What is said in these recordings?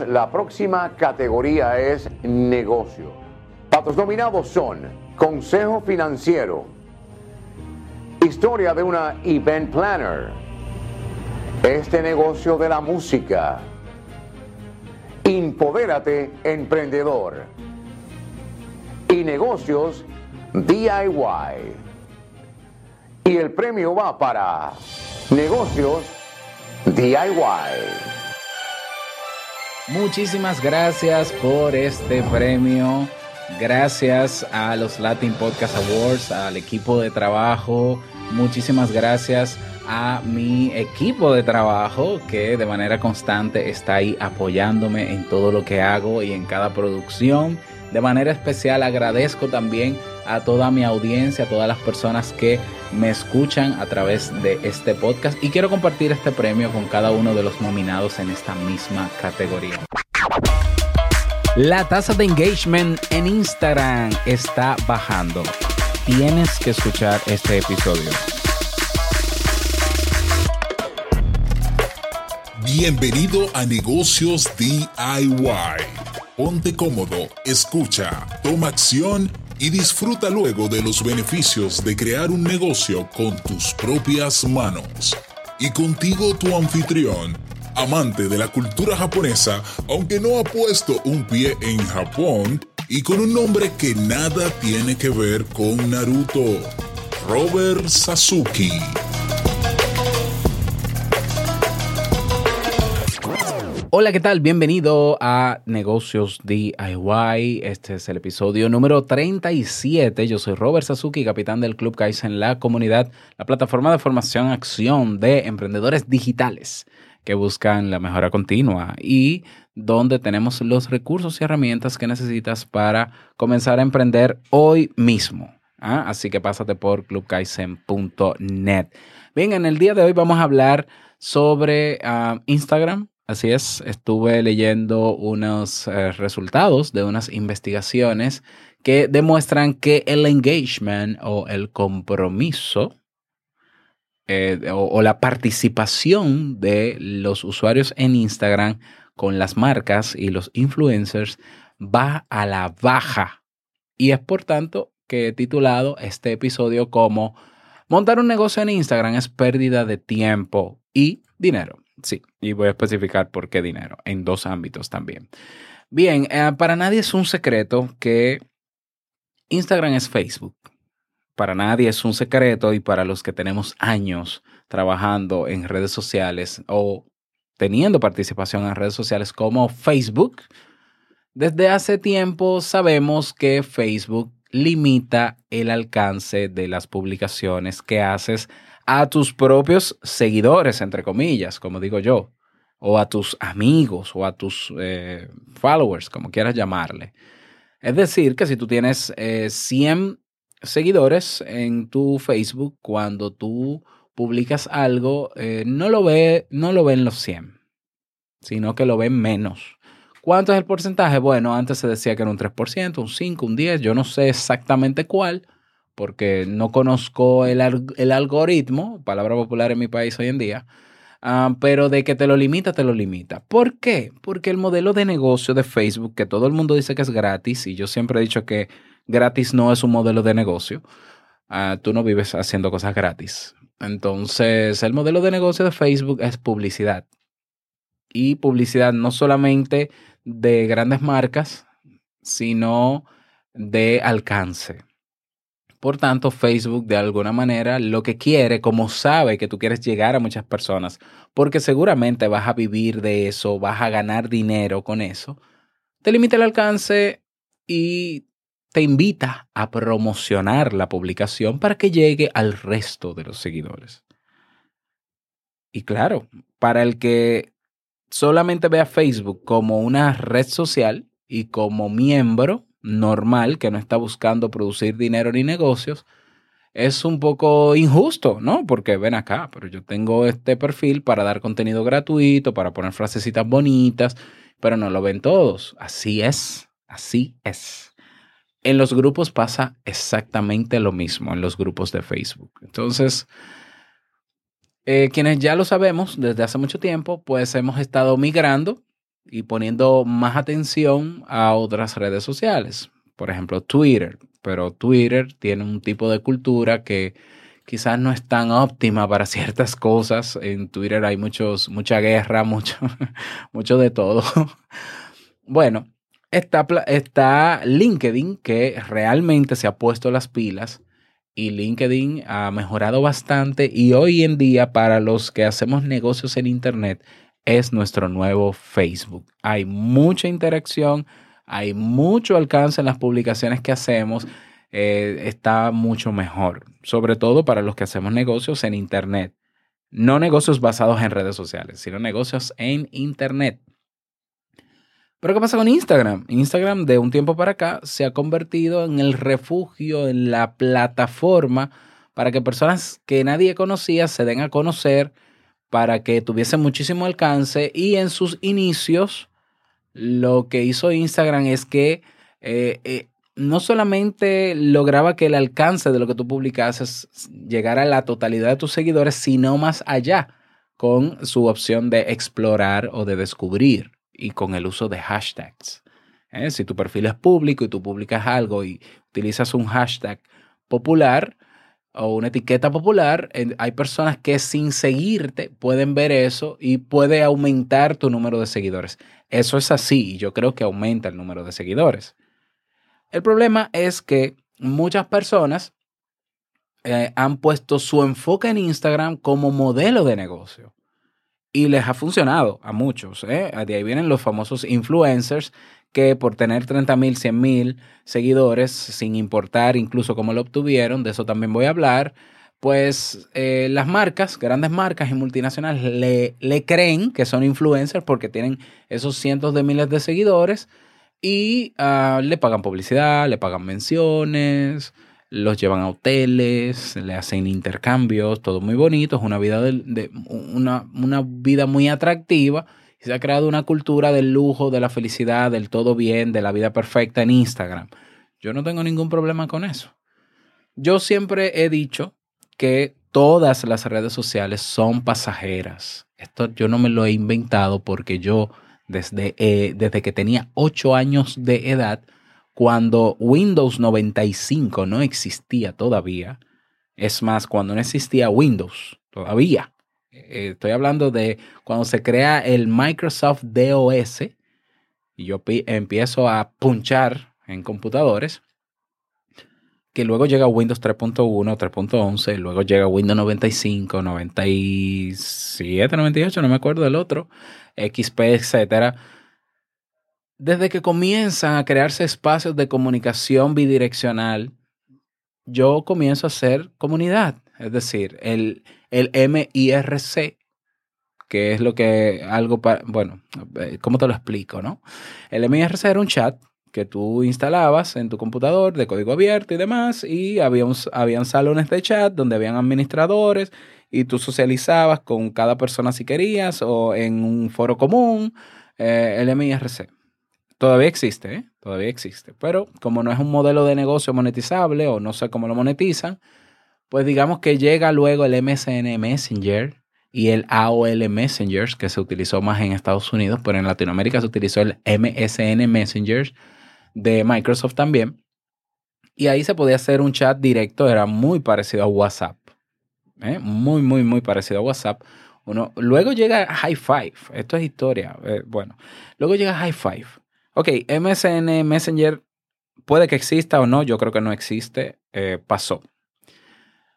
La próxima categoría es negocio. Patos nominados son Consejo Financiero, Historia de una Event Planner, Este negocio de la música, Impodérate Emprendedor y Negocios DIY. Y el premio va para Negocios DIY. Muchísimas gracias por este premio. Gracias a los Latin Podcast Awards, al equipo de trabajo. Muchísimas gracias a mi equipo de trabajo que de manera constante está ahí apoyándome en todo lo que hago y en cada producción. De manera especial agradezco también a toda mi audiencia, a todas las personas que me escuchan a través de este podcast y quiero compartir este premio con cada uno de los nominados en esta misma categoría. La tasa de engagement en Instagram está bajando. Tienes que escuchar este episodio. Bienvenido a Negocios DIY. Ponte cómodo, escucha, toma acción y disfruta luego de los beneficios de crear un negocio con tus propias manos. Y contigo tu anfitrión, amante de la cultura japonesa, aunque no ha puesto un pie en Japón, y con un nombre que nada tiene que ver con Naruto, Robert Sasuke. Hola, ¿qué tal? Bienvenido a Negocios DIY. Este es el episodio número 37. Yo soy Robert Sasuki, capitán del Club Kaizen La Comunidad, la plataforma de formación acción de emprendedores digitales que buscan la mejora continua y donde tenemos los recursos y herramientas que necesitas para comenzar a emprender hoy mismo. ¿ah? Así que pásate por clubkaizen.net. Bien, en el día de hoy vamos a hablar sobre ah, Instagram Así es, estuve leyendo unos eh, resultados de unas investigaciones que demuestran que el engagement o el compromiso eh, o, la participación de los usuarios en Instagram con las marcas y los influencers va a la baja. Y es por tanto que he titulado este episodio como Montar un negocio en Instagram es pérdida de tiempo y dinero. Sí, y voy a especificar por qué dinero, en dos ámbitos también. Bien, eh, para nadie es un secreto que Instagram es Facebook. Para nadie es un secreto y para los que tenemos años trabajando en redes sociales o teniendo participación en redes sociales como Facebook, desde hace tiempo sabemos que Facebook limita el alcance de las publicaciones que haces a tus propios seguidores, entre comillas, como digo yo, o a tus amigos o a tus eh, followers, como quieras llamarle. Es decir, que si tú tienes 100 eh, seguidores en tu Facebook, cuando tú publicas algo, eh, no, lo ve, no lo ven los 100, sino que lo ven menos. ¿Cuánto es el porcentaje? Bueno, antes se decía que era un 3%, un 5, un 10, yo no sé exactamente cuál, porque no conozco el, algoritmo, palabra popular en mi país hoy en día, ah, pero de que te lo limita, te lo limita. ¿Por qué? Porque el modelo de negocio de Facebook, que todo el mundo dice que es gratis, y yo siempre he dicho que gratis no es un modelo de negocio, ah, tú no vives haciendo cosas gratis. Entonces, el modelo de negocio de Facebook es publicidad. Y publicidad no solamente de grandes marcas, sino de alcance. Por tanto, Facebook de alguna manera lo que quiere, como sabe que tú quieres llegar a muchas personas, porque seguramente vas a vivir de eso, vas a ganar dinero con eso, te limita el alcance y te invita a promocionar la publicación para que llegue al resto de los seguidores. Y claro, para el que solamente vea Facebook como una red social y como miembro, normal que no está buscando producir dinero ni negocios, es un poco injusto, ¿no? Porque ven acá, pero yo tengo este perfil para dar contenido gratuito, para poner frasecitas bonitas, pero no lo ven todos. Así es, así es. En los grupos pasa exactamente lo mismo, en los grupos de Facebook. Entonces, eh, quienes ya lo sabemos desde hace mucho tiempo, pues hemos estado migrando y poniendo más atención a otras redes sociales. Por ejemplo, Twitter. Pero Twitter tiene un tipo de cultura que quizás no es tan óptima para ciertas cosas. En Twitter hay muchos, mucha guerra, mucho, mucho de todo. Bueno, está, está LinkedIn que realmente se ha puesto las pilas y LinkedIn ha mejorado bastante y hoy en día para los que hacemos negocios en Internet es nuestro nuevo Facebook. Hay mucha interacción, hay mucho alcance en las publicaciones que hacemos, eh, está mucho mejor, sobre todo para los que hacemos negocios en Internet. No negocios basados en redes sociales, sino negocios en Internet. Pero ¿qué pasa con Instagram? Instagram de un tiempo para acá se ha convertido en el refugio, en la plataforma para que personas que nadie conocía se den a conocer, para que tuviesen muchísimo alcance y en sus inicios lo que hizo Instagram es que eh, eh, no solamente lograba que el alcance de lo que tú publicases llegara a la totalidad de tus seguidores, sino más allá con su opción de explorar o de descubrir y con el uso de hashtags. ¿eh? Si tu perfil es público y tú publicas algo y utilizas un hashtag popular o una etiqueta popular, hay personas que sin seguirte pueden ver eso y puede aumentar tu número de seguidores. Eso es así y yo creo que aumenta el número de seguidores. El problema es que muchas personas eh, han puesto su enfoque en Instagram como modelo de negocio. Y les ha funcionado a muchos. ¿eh? De ahí vienen los famosos influencers que por tener 30 mil, 100 mil seguidores, sin importar incluso cómo lo obtuvieron, de eso también voy a hablar, pues eh, las marcas, grandes marcas y multinacionales, le, le creen que son influencers porque tienen esos cientos de miles de seguidores y uh, le pagan publicidad, le pagan menciones, los llevan a hoteles, le hacen intercambios, todo muy bonito, es una vida, de, una, una vida muy atractiva se ha creado una cultura del lujo, de la felicidad, del todo bien, de la vida perfecta en Instagram. Yo no tengo ningún problema con eso. Yo siempre he dicho que todas las redes sociales son pasajeras. Esto yo no me lo he inventado porque yo desde, eh, desde que tenía 8 años de edad, cuando Windows 95 no existía todavía, es más, cuando no existía Windows todavía, eh, estoy hablando de cuando se crea el Microsoft DOS y yo empiezo a punchar en computadores, que luego llega Windows 3.1, 3.11, luego llega Windows 95, 97, 98, no me acuerdo del otro, XP, etcétera desde que comienzan a crearse espacios de comunicación bidireccional, yo comienzo a hacer comunidad. Es decir, el, el MIRC, que es lo que algo para, bueno, eh, ¿cómo te lo explico, no? El MIRC era un chat que tú instalabas en tu computador de código abierto y demás, y había habían salones de chat donde habían administradores y tú socializabas con cada persona si querías o en un foro común, eh, el MIRC. Todavía existe, ¿eh? Todavía existe. Pero como no es un modelo de negocio monetizable o no sé cómo lo monetizan, pues digamos que llega luego el MSN Messenger y el AOL Messenger, que se utilizó más en Estados Unidos, pero en Latinoamérica se utilizó el MSN Messenger de Microsoft también. Y ahí se podía hacer un chat directo, era muy parecido a WhatsApp. ¿eh? Muy, muy, muy parecido a WhatsApp. Uno, luego llega High Five, esto es historia. Eh, bueno, luego llega High Five Ok, MSN Messenger puede que exista o no, yo creo que no existe, eh, pasó.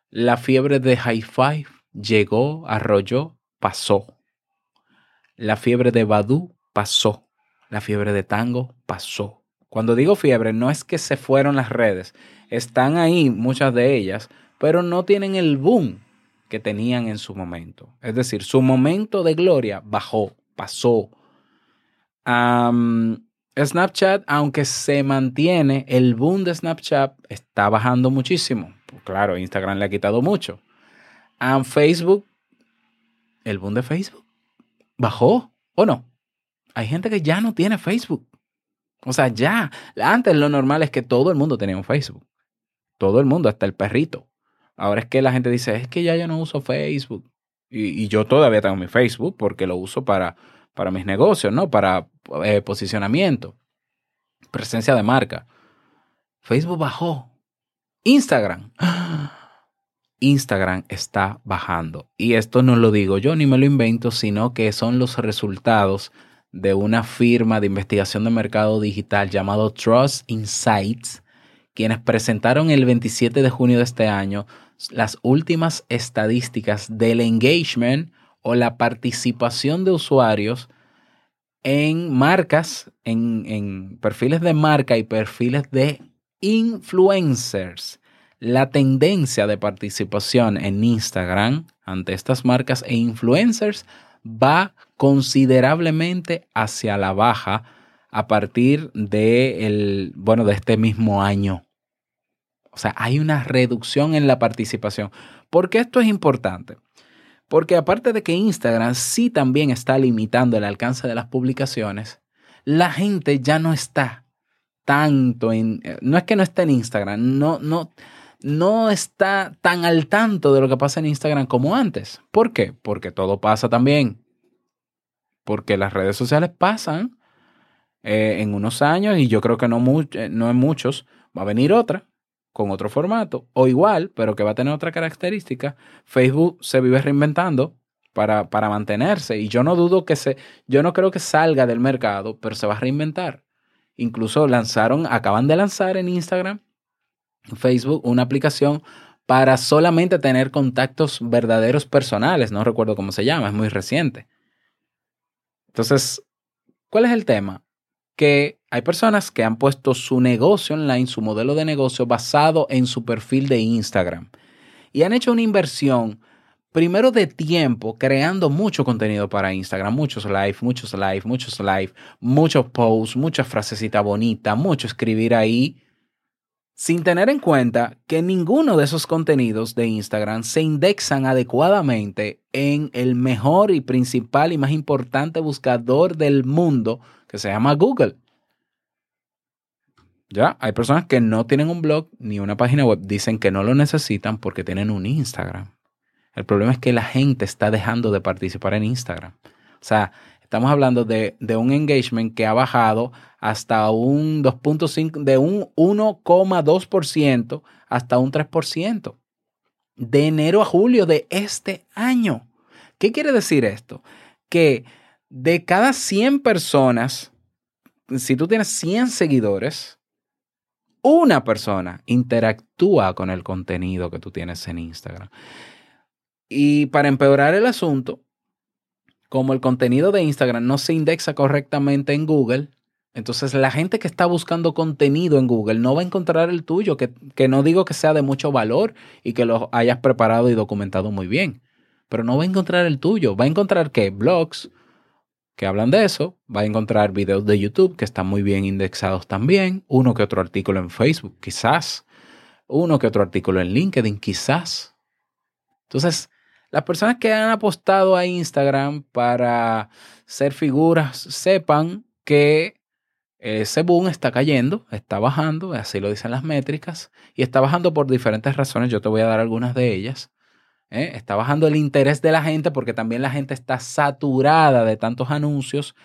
La fiebre de High Five llegó, arrolló, pasó. La fiebre de Badu pasó. La fiebre de Tango pasó. Cuando digo fiebre, no es que se fueron las redes, están ahí muchas de ellas, pero no tienen el boom que tenían en su momento. Es decir, su momento de gloria bajó, pasó. Snapchat, aunque se mantiene, el boom de Snapchat está bajando muchísimo. Claro, Instagram le ha quitado mucho. And Facebook, el boom de Facebook bajó o no. Hay gente que ya no tiene Facebook. O sea, ya. Antes lo normal es que todo el mundo tenía un Facebook. Todo el mundo, hasta el perrito. Ahora es que la gente dice, es que ya yo no uso Facebook. Y, y yo todavía tengo mi Facebook porque lo uso para, para mis negocios, ¿no? Para eh, posicionamiento, presencia de marca. Facebook bajó. Instagram. Instagram está bajando. Y esto no lo digo yo ni me lo invento, sino que son los resultados de una firma de investigación de mercado digital llamado Trust Insights, quienes presentaron el 27 de junio de este año las últimas estadísticas del engagement o la participación de usuarios en marcas, en, en perfiles de marca y perfiles de influencers. La tendencia de participación en Instagram ante estas marcas e influencers va considerablemente hacia la baja a partir de, el, bueno, de este mismo año. O sea, hay una reducción en la participación. ¿Por qué esto es importante? Porque aparte de que Instagram sí también está limitando el alcance de las publicaciones, la gente ya no está tanto en... No es que no esté en Instagram, no, no, no está tan al tanto de lo que pasa en Instagram como antes. ¿Por qué? Porque todo pasa también porque las redes sociales pasan eh, en unos años y yo creo que no, eh, no en muchos. Va a venir otra con otro formato o igual, pero que va a tener otra característica. Facebook se vive reinventando para, para mantenerse y yo no dudo que se, yo no creo que salga del mercado, pero se va a reinventar. Incluso lanzaron, acaban de lanzar en Instagram, Facebook, una aplicación para solamente tener contactos verdaderos personales. No recuerdo cómo se llama, es muy reciente. Entonces, ¿cuál es el tema? Que hay personas que han puesto su negocio online, su modelo de negocio basado en su perfil de Instagram y han hecho una inversión primero de tiempo creando mucho contenido para Instagram, muchos live, muchos live, muchos live, muchos posts, muchas frasecitas bonitas, mucho escribir ahí sin tener en cuenta que ninguno de esos contenidos de Instagram se indexan adecuadamente en el mejor y principal y más importante buscador del mundo se llama Google. Ya, hay personas que no tienen un blog ni una página web, dicen que no lo necesitan porque tienen un Instagram. El problema es que la gente está dejando de participar en Instagram. O sea, Estamos hablando de, un engagement que ha bajado hasta un 2.5, de un 1,2% hasta un 3%. De enero a julio de este año. ¿Qué quiere decir esto? Que de cada 100 personas, si tú tienes 100 seguidores, una persona interactúa con el contenido que tú tienes en Instagram. Y para empeorar el asunto, como el contenido de Instagram no se indexa correctamente en Google, entonces la gente que está buscando contenido en Google no va a encontrar el tuyo, que, no digo que sea de mucho valor y que lo hayas preparado y documentado muy bien, pero no va a encontrar el tuyo. Va a encontrar que blogs que hablan de eso, va a encontrar videos de YouTube que están muy bien indexados también, uno que otro artículo en Facebook, quizás, uno que otro artículo en LinkedIn, quizás. Entonces, las personas que han apostado a Instagram para ser figuras sepan que ese boom está cayendo, está bajando, así lo dicen las métricas, y está bajando por diferentes razones. Yo te voy a dar algunas de ellas. ¿Eh? Está bajando el interés de la gente porque también la gente está saturada de tantos anuncios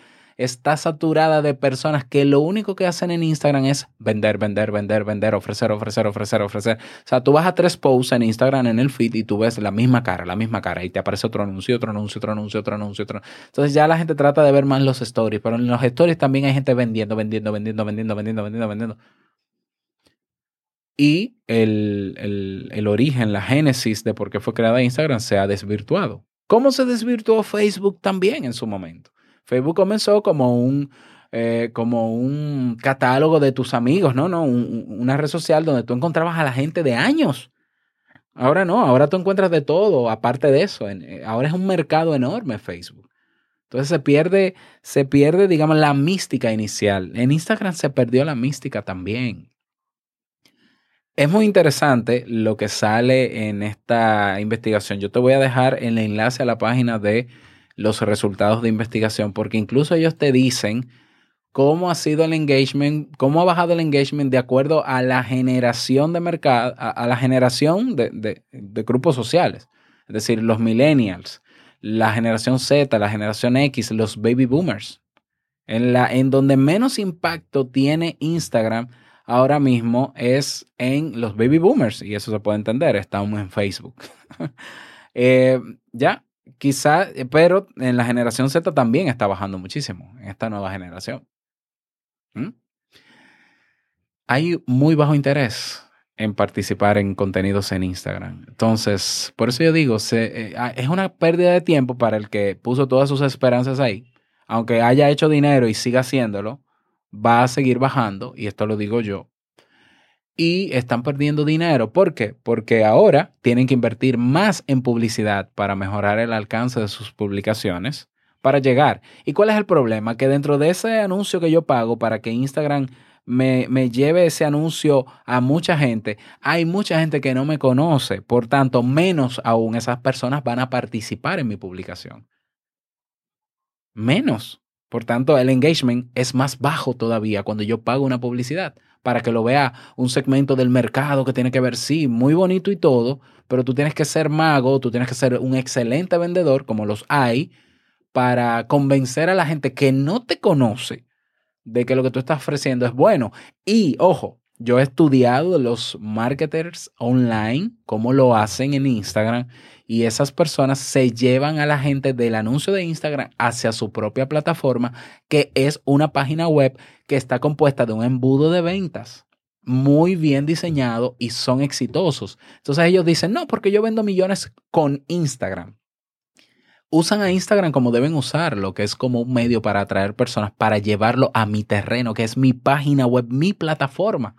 está saturada de personas que lo único que hacen en Instagram es vender, vender, vender, vender, ofrecer, ofrecer, ofrecer, ofrecer. O sea, tú vas a tres posts en Instagram en el feed y tú ves la misma cara, la misma cara y te aparece otro anuncio, otro anuncio, otro anuncio, otro anuncio, otro. Entonces ya la gente trata de ver más los stories, pero en los stories también hay gente vendiendo, vendiendo, vendiendo, vendiendo, vendiendo, vendiendo, vendiendo. Y el, el, el origen, la génesis de por qué fue creada Instagram se ha desvirtuado. ¿Cómo se desvirtuó Facebook también en su momento? Facebook comenzó como un, eh, como un catálogo de tus amigos, ¿no? no una red social donde tú encontrabas a la gente de años. Ahora no, ahora tú encuentras de todo, aparte de eso. Eh, ahora es un mercado enorme Facebook. Entonces se pierde, se pierde, digamos, la mística inicial. En Instagram se perdió la mística también. Es muy interesante lo que sale en esta investigación. Yo te voy a dejar el enlace a la página de los resultados de investigación, porque incluso ellos te dicen cómo ha sido el engagement, cómo ha bajado el engagement de acuerdo a la generación de mercado, a, la generación de, grupos sociales, es decir, los millennials, la generación Z, la generación X, los baby boomers. En, la, en donde menos impacto tiene Instagram ahora mismo es en los baby boomers, y eso se puede entender, estamos en Facebook. Eh, ya, quizá, pero en la generación Z también está bajando muchísimo, en esta nueva generación. ¿Mm? Hay muy bajo interés en participar en contenidos en Instagram. Entonces, por eso yo digo, se, eh, ah, es una pérdida de tiempo para el que puso todas sus esperanzas ahí. Aunque haya hecho dinero y siga haciéndolo, va a seguir bajando, y esto lo digo yo. Y están perdiendo dinero. ¿Por qué? Porque ahora tienen que invertir más en publicidad para mejorar el alcance de sus publicaciones, para llegar. ¿Y cuál es el problema? Que dentro de ese anuncio que yo pago para que Instagram me, lleve ese anuncio a mucha gente, hay mucha gente que no me conoce, por tanto, menos aún esas personas van a participar en mi publicación. Menos. Por tanto, el engagement es más bajo todavía cuando yo pago una publicidad para que lo vea un segmento del mercado que tiene que ver, sí, muy bonito y todo, pero tú tienes que ser mago, tú tienes que ser un excelente vendedor, como los hay, para convencer a la gente que no te conoce de que lo que tú estás ofreciendo es bueno. Y ojo, yo he estudiado los marketers online, cómo lo hacen en Instagram, y esas personas se llevan a la gente del anuncio de Instagram hacia su propia plataforma, que es una página web que está compuesta de un embudo de ventas muy bien diseñado y son exitosos. Entonces ellos dicen, no, porque yo vendo millones con Instagram usan a Instagram como deben usarlo, que es como un medio para atraer personas, para llevarlo a mi terreno, que es mi página web, mi plataforma.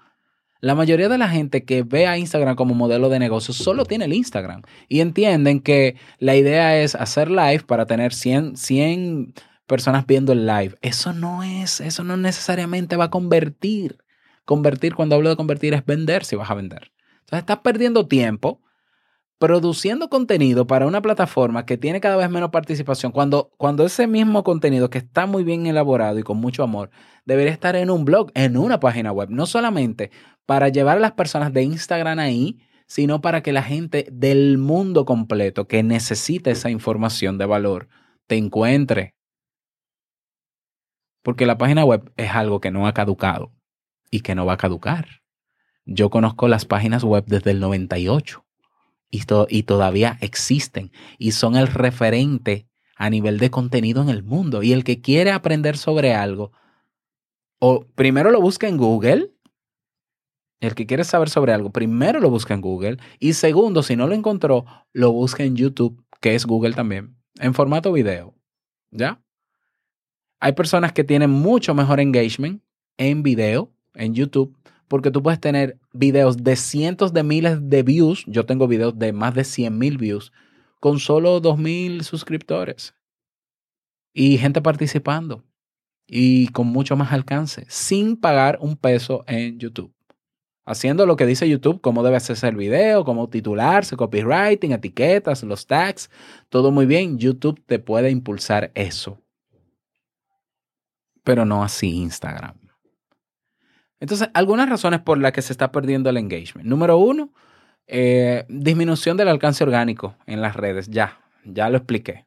La mayoría de la gente que ve a Instagram como modelo de negocio solo tiene el Instagram y entienden que la idea es hacer live para tener 100, 100 personas viendo el live. Eso no es, eso no necesariamente va a convertir. Convertir, cuando hablo de convertir, es vender si vas a vender. Entonces estás perdiendo tiempo produciendo contenido para una plataforma que tiene cada vez menos participación, cuando, cuando ese mismo contenido que está muy bien elaborado y con mucho amor, debería estar en un blog, en una página web, no solamente para llevar a las personas de Instagram ahí, sino para que la gente del mundo completo que necesita esa información de valor te encuentre. Porque la página web es algo que no ha caducado y que no va a caducar. Yo conozco las páginas web desde el 98 y, todavía existen y son el referente a nivel de contenido en el mundo. Y el que quiere aprender sobre algo, o primero lo busca en Google, el que quiere saber sobre algo, primero lo busca en Google. Y segundo, si no lo encontró, lo busca en YouTube, que es Google también, en formato video. ¿Ya? Hay personas que tienen mucho mejor engagement en video, en YouTube, porque tú puedes tener videos de cientos de miles de views. Yo tengo videos de más de 100 mil views con solo 2 mil suscriptores y gente participando y con mucho más alcance sin pagar un peso en YouTube. Haciendo lo que dice YouTube, cómo debe hacerse el video, cómo titularse, copywriting, etiquetas, los tags, todo muy bien. YouTube te puede impulsar eso. Pero no así Instagram. Entonces, algunas razones por las que se está perdiendo el engagement. Número uno, eh, disminución del alcance orgánico en las redes. Ya, ya lo expliqué.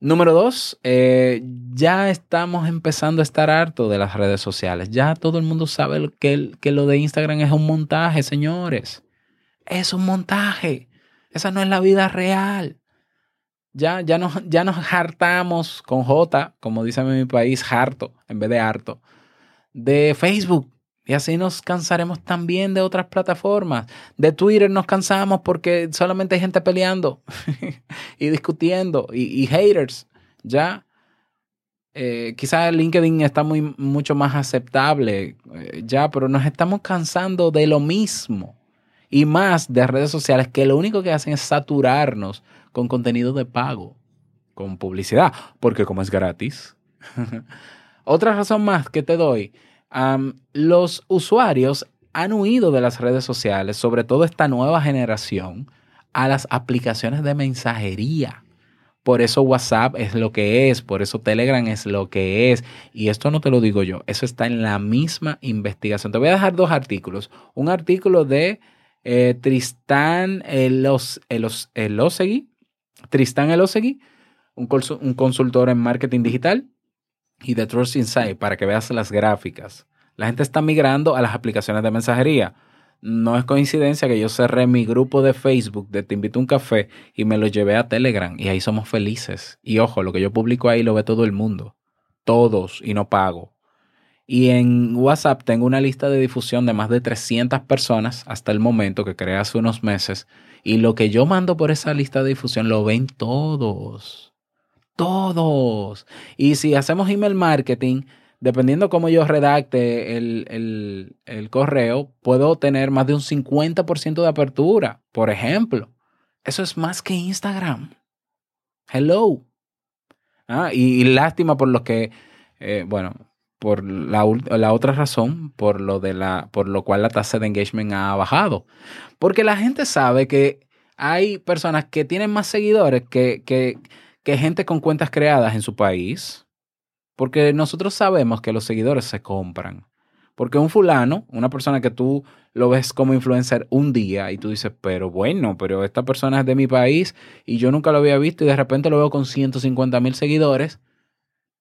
Número dos, eh, ya estamos empezando a estar harto de las redes sociales. Ya todo el mundo sabe que, que lo de Instagram es un montaje, señores. Es un montaje. Esa no es la vida real. Ya, ya, nos, ya nos hartamos con J, como dice en mi país, harto, en vez de harto de Facebook. Y así nos cansaremos también de otras plataformas. De Twitter nos cansamos porque solamente hay gente peleando y discutiendo y, haters. Ya. Eh, quizás LinkedIn está muy, mucho más aceptable eh, ya, pero nos estamos cansando de lo mismo y más de redes sociales que lo único que hacen es saturarnos con contenido de pago, con publicidad, porque como es gratis. Otra razón más que te doy, los usuarios han huido de las redes sociales, sobre todo esta nueva generación, a las aplicaciones de mensajería. Por eso WhatsApp es lo que es, por eso Telegram es lo que es. Y esto no te lo digo yo, eso está en la misma investigación. Te voy a dejar dos artículos. Un artículo de eh, Tristán Elos, Tristán Elosegui, un consultor en marketing digital, y de Trust Insight para que veas las gráficas. La gente está migrando a las aplicaciones de mensajería. No es coincidencia que yo cerré mi grupo de Facebook de Te invito a un café y me lo llevé a Telegram y ahí somos felices. Y ojo, lo que yo publico ahí lo ve todo el mundo. Todos y no pago. Y en WhatsApp tengo una lista de difusión de más de 300 personas hasta el momento que creé hace unos meses. Y lo que yo mando por esa lista de difusión lo ven todos. Todos. Y si hacemos email marketing, dependiendo cómo yo redacte el, correo, puedo tener más de un 50% de apertura, por ejemplo. Eso es más que Instagram. Hello. Ah, y, lástima por lo que, eh, bueno, por la, la, otra razón, por lo, de la, por lo cual la tasa de engagement ha bajado. Porque la gente sabe que hay personas que tienen más seguidores que, que, que gente con cuentas creadas en su país porque nosotros sabemos que los seguidores se compran. Porque un fulano, una persona que tú lo ves como influencer un día y tú dices, pero bueno, pero esta persona es de mi país y yo nunca lo había visto y de repente lo veo con 150 mil seguidores.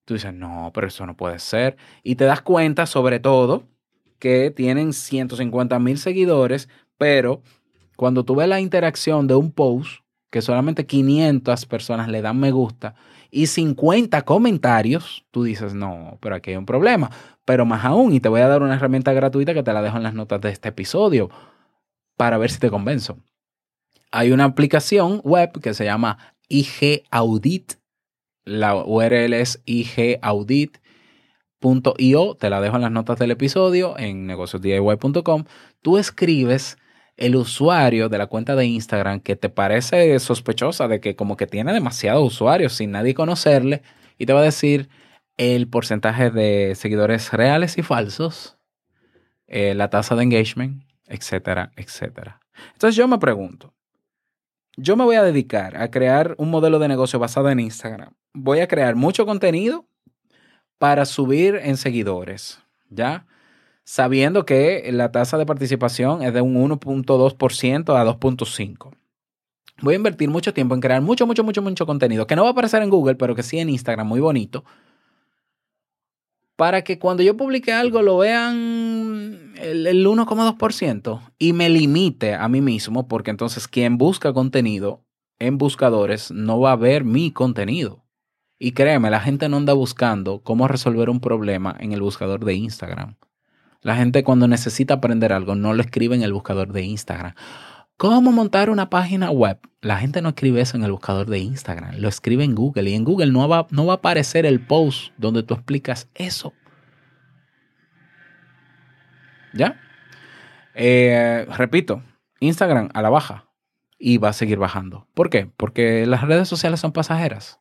Tú dices, no, pero eso no puede ser. Y te das cuenta, sobre todo, que tienen 150 mil seguidores, pero cuando tú ves la interacción de un post, que solamente 500 personas le dan me gusta y 50 comentarios, tú dices, no, pero aquí hay un problema. Pero más aún, y te voy a dar una herramienta gratuita que te la dejo en las notas de este episodio para ver si te convenzo. Hay una aplicación web que se llama IG Audit. La URL es igaudit.io. Te la dejo en las notas del episodio en negociosdiy.com. Tú escribes el usuario de la cuenta de Instagram que te parece sospechosa de que como que tiene demasiados usuarios sin nadie conocerle y te va a decir el porcentaje de seguidores reales y falsos, eh, la tasa de engagement, etcétera, etcétera. Entonces yo me pregunto, yo me voy a dedicar a crear un modelo de negocio basado en Instagram. Voy a crear mucho contenido para subir en seguidores, ¿ya? Sabiendo que la tasa de participación es de un 1.2% a 2.5%. Voy a invertir mucho tiempo en crear mucho, mucho, mucho, mucho contenido que no va a aparecer en Google, pero que sí en Instagram, muy bonito. Para que cuando yo publique algo lo vean el, el 1,2% y me limite a mí mismo, porque entonces quien busca contenido en buscadores no va a ver mi contenido. Y créeme, la gente no anda buscando cómo resolver un problema en el buscador de Instagram. La gente cuando necesita aprender algo no lo escribe en el buscador de Instagram. ¿Cómo montar una página web? La gente no escribe eso en el buscador de Instagram, lo escribe en Google y en Google no va, no va a aparecer el post donde tú explicas eso. ¿Ya? Eh, repito, Instagram a la baja y va a seguir bajando. ¿Por qué? Porque las redes sociales son pasajeras.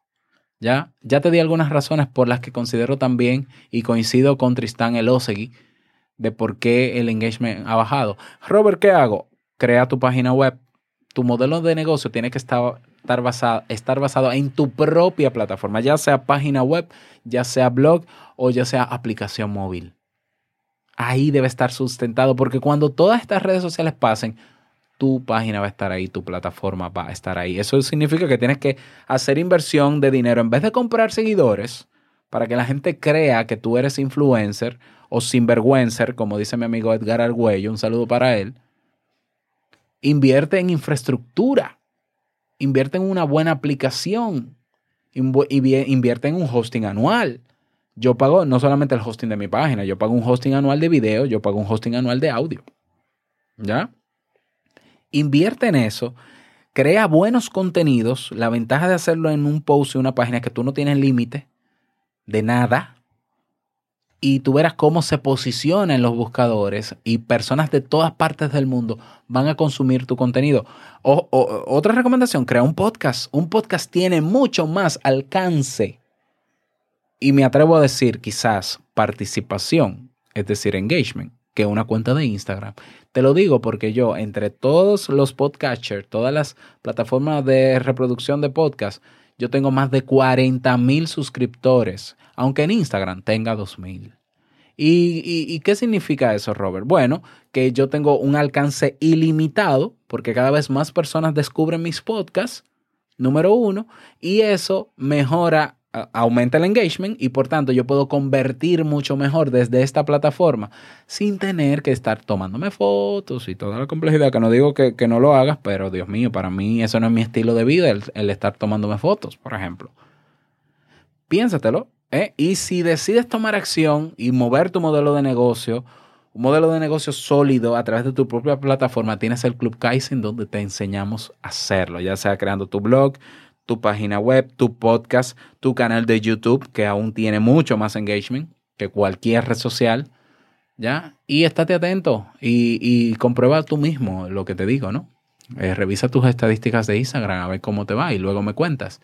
¿Ya? ya te di algunas razones por las que considero también y coincido con Tristán Elosegui de por qué el engagement ha bajado. Robert, ¿qué hago? Crea tu página web. Tu modelo de negocio tiene que estar, estar, basado, estar basado en tu propia plataforma, ya sea página web, ya sea blog o ya sea aplicación móvil. Ahí debe estar sustentado porque cuando todas estas redes sociales pasen, tu página va a estar ahí, tu plataforma va a estar ahí. Eso significa que tienes que hacer inversión de dinero en vez de comprar seguidores para que la gente crea que tú eres influencer o sinvergüencer, como dice mi amigo Edgar Argüello, un saludo para él, invierte en infraestructura, invierte en una buena aplicación, invierte en un hosting anual. Yo pago no solamente el hosting de mi página, yo pago un hosting anual de video, yo pago un hosting anual de audio. ¿Ya? Invierte en eso, crea buenos contenidos. La ventaja de hacerlo en un post y una página es que tú no tienes límite de nada y tú verás cómo se posiciona en los buscadores y personas de todas partes del mundo van a consumir tu contenido. O, otra recomendación, crea un podcast. Un podcast tiene mucho más alcance y me atrevo a decir quizás participación, es decir, engagement, que una cuenta de Instagram. Te lo digo porque yo, entre todos los podcasters, todas las plataformas de reproducción de podcast, yo tengo más de 40 mil suscriptores, aunque en Instagram tenga 2 mil. ¿Y, qué significa eso, Robert? Bueno, que yo tengo un alcance ilimitado porque cada vez más personas descubren mis podcasts, número uno, y eso mejora aumenta el engagement y por tanto yo puedo convertir mucho mejor desde esta plataforma sin tener que estar tomándome fotos y toda la complejidad, que no digo que, no lo hagas, pero Dios mío, para mí eso no es mi estilo de vida, el, estar tomándome fotos, por ejemplo. Piénsatelo. ¿eh? Y si decides tomar acción y mover tu modelo de negocio, un modelo de negocio sólido a través de tu propia plataforma, tienes el Club Kaizen donde te enseñamos a hacerlo, ya sea creando tu blog, tu página web, tu podcast, tu canal de YouTube, que aún tiene mucho más engagement que cualquier red social, ¿ya? Y estate atento y, comprueba tú mismo lo que te digo, ¿no? Eh, revisa tus estadísticas de Instagram a ver cómo te va y luego me cuentas.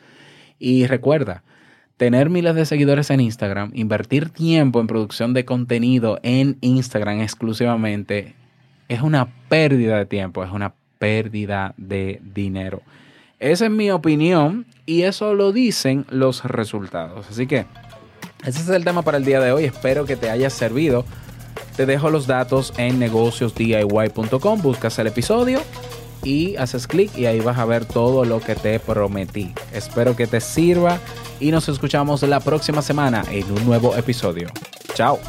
Y recuerda, tener miles de seguidores en Instagram, invertir tiempo en producción de contenido en Instagram exclusivamente, es una pérdida de tiempo, es una pérdida de dinero. Esa es mi opinión y eso lo dicen los resultados. Así que ese es el tema para el día de hoy. Espero que te haya servido. Te dejo los datos en negociosdiy.com. Buscas el episodio y haces clic y ahí vas a ver todo lo que te prometí. Espero que te sirva y nos escuchamos la próxima semana en un nuevo episodio. Chao.